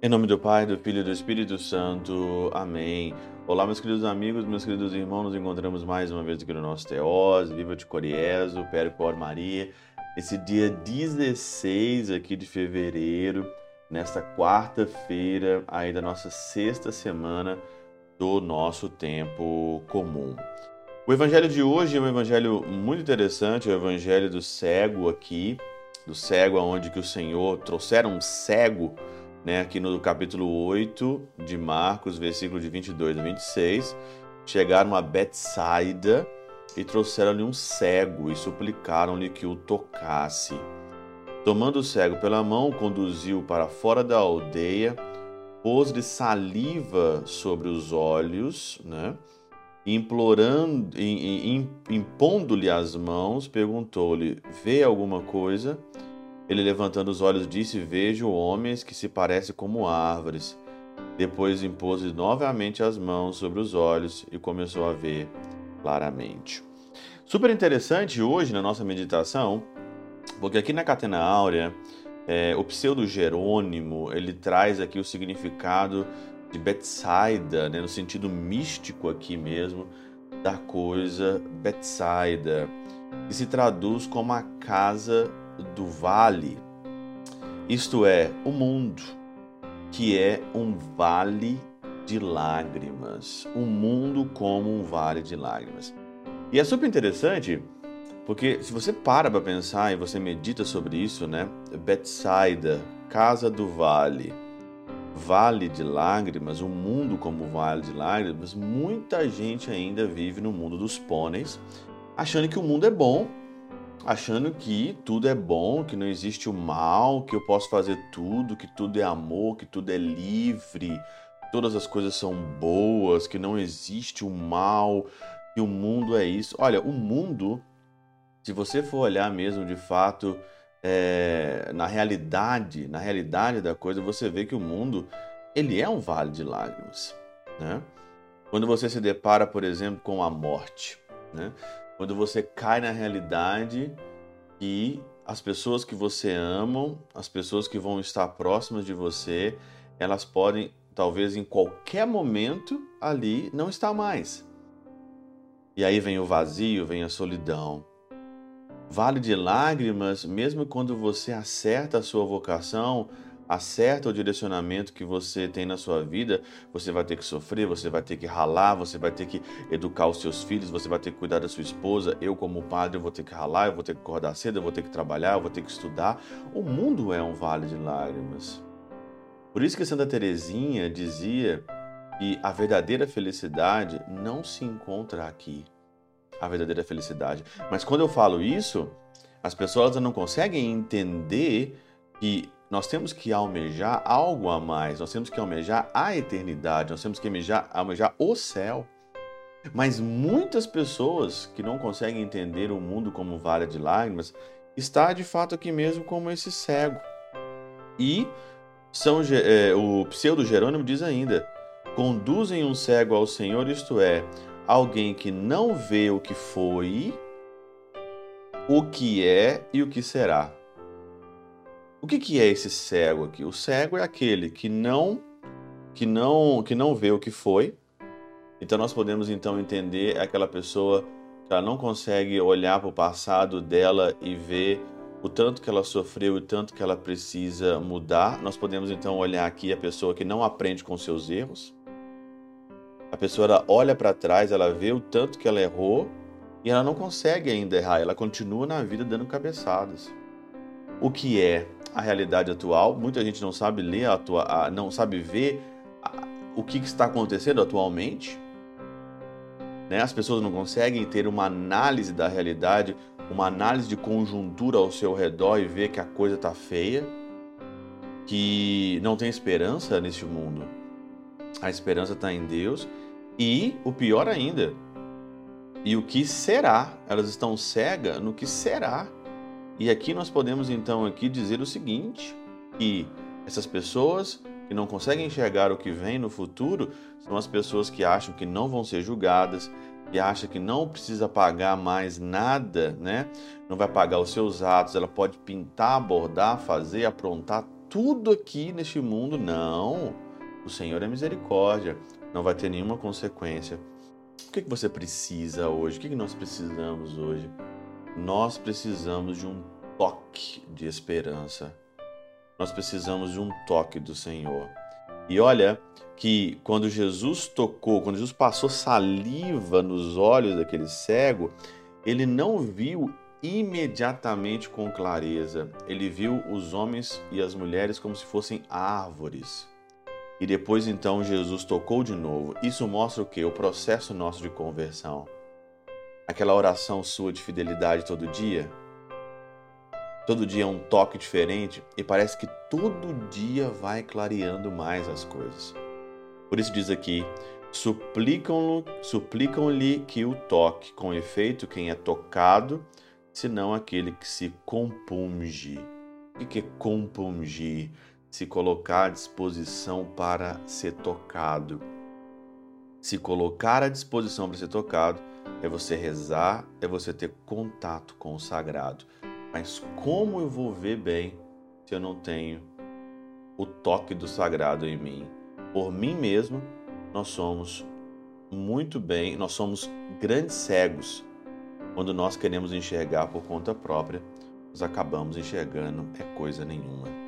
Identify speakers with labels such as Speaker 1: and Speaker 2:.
Speaker 1: Em nome do Pai, do Filho e do Espírito Santo. Amém. Olá, meus queridos amigos, meus queridos irmãos, nos encontramos mais uma vez aqui no nosso Teós, Viva de Coriezo, Percor Maria, esse dia 16 aqui de fevereiro, nesta quarta-feira aí da nossa sexta semana do nosso tempo comum. O evangelho de hoje é um evangelho muito interessante, é o evangelho do cego aqui, do cego aonde que o Senhor trouxeram um cego, né, aqui no capítulo 8 de Marcos, versículo de 22 a 26, chegaram a Betsaida e trouxeram-lhe um cego e suplicaram-lhe que o tocasse. Tomando o cego pela mão, conduziu para fora da aldeia, pôs-lhe saliva sobre os olhos, né? Implorando, impondo-lhe as mãos, perguntou-lhe: Vê alguma coisa? Ele, levantando os olhos, disse: Vejo homens que se parecem como árvores. Depois impôs-lhe novamente as mãos sobre os olhos e começou a ver claramente. Super interessante hoje na nossa meditação porque aqui na Catena Áurea, é, o pseudo Jerônimo, ele traz aqui o significado de Betsaida, né, no sentido místico aqui mesmo, da coisa Betsaida, que se traduz como a casa do vale, isto é, o mundo, que é um vale de lágrimas, o mundo como um vale de lágrimas. E é super interessante porque se você para para pensar e você medita sobre isso, né? Betsaida, casa do vale, vale de lágrimas, um mundo como vale de lágrimas, muita gente ainda vive no mundo dos pôneis, achando que o mundo é bom, achando que tudo é bom, que não existe o mal, que eu posso fazer tudo, que tudo é amor, que tudo é livre, todas as coisas são boas, que não existe o mal, que o mundo é isso. Olha, o mundo se você for olhar mesmo de fato é, na realidade, na realidade da coisa, você vê que o mundo ele é um vale de lágrimas, né? Quando você se depara, por exemplo, com a morte, né? Quando você cai na realidade e as pessoas que você ama, as pessoas que vão estar próximas de você, elas podem, talvez em qualquer momento ali, não estar mais. E aí vem o vazio, vem a solidão, Vale de lágrimas, mesmo quando você acerta a sua vocação, acerta o direcionamento que você tem na sua vida, você vai ter que sofrer, você vai ter que ralar, você vai ter que educar os seus filhos, você vai ter que cuidar da sua esposa. Eu, como padre, vou ter que ralar, eu vou ter que acordar cedo, eu vou ter que trabalhar, eu vou ter que estudar. O mundo é um vale de lágrimas. Por isso que Santa Teresinha dizia que a verdadeira felicidade não se encontra aqui a verdadeira felicidade. Mas quando eu falo isso, as pessoas não conseguem entender que nós temos que almejar algo a mais, nós temos que almejar a eternidade, nós temos que almejar, almejar o céu. Mas muitas pessoas que não conseguem entender o mundo como vale de lágrimas, está de fato aqui mesmo como esse cego. E São, é, o pseudo Jerônimo diz ainda: conduzem um cego ao Senhor, isto é, alguém que não vê o que foi, o que é e o que será. O que, que é esse cego aqui? O cego é aquele que não que não que não vê o que foi. Então nós podemos então entender aquela pessoa que ela não consegue olhar para o passado dela e ver o tanto que ela sofreu e o tanto que ela precisa mudar. Nós podemos então olhar aqui a pessoa que não aprende com seus erros. A pessoa ela olha para trás, ela vê o tanto que ela errou e ela não consegue ainda errar, ela continua na vida dando cabeçadas. O que é a realidade atual? Muita gente não sabe ler, atua, não sabe ver o que está acontecendo atualmente. Né? As pessoas não conseguem ter uma análise da realidade, uma análise de conjuntura ao seu redor e ver que a coisa está feia, que não tem esperança neste mundo. A esperança está em Deus e o pior ainda, e o que será? Elas estão cegas no que será. E aqui nós podemos então aqui dizer o seguinte, que essas pessoas que não conseguem enxergar o que vem no futuro são as pessoas que acham que não vão ser julgadas, e acha que não precisa pagar mais nada, né? Não vai pagar os seus atos, ela pode pintar, bordar, fazer, aprontar tudo aqui neste mundo. Não. O Senhor é misericórdia, não vai ter nenhuma consequência. O que, que você precisa hoje? O que, que nós precisamos hoje? Nós precisamos de um toque de esperança. Nós precisamos de um toque do Senhor. E olha que quando Jesus tocou, quando Jesus passou saliva nos olhos daquele cego, ele não viu imediatamente com clareza. Ele viu os homens e as mulheres como se fossem árvores. E depois então Jesus tocou de novo. Isso mostra o que? O processo nosso de conversão. Aquela oração sua de fidelidade todo dia. Todo dia é um toque diferente e parece que todo dia vai clareando mais as coisas. Por isso diz aqui: suplicam-lhe suplicam que o toque, com efeito, quem é tocado, senão aquele que se compunge. O que é compungir? Se colocar à disposição para ser tocado. Se colocar à disposição para ser tocado é você rezar, é você ter contato com o sagrado. Mas como eu vou ver bem se eu não tenho o toque do sagrado em mim? Por mim mesmo, nós somos muito bem, nós somos grandes cegos quando nós queremos enxergar por conta própria, nós acabamos enxergando é coisa nenhuma.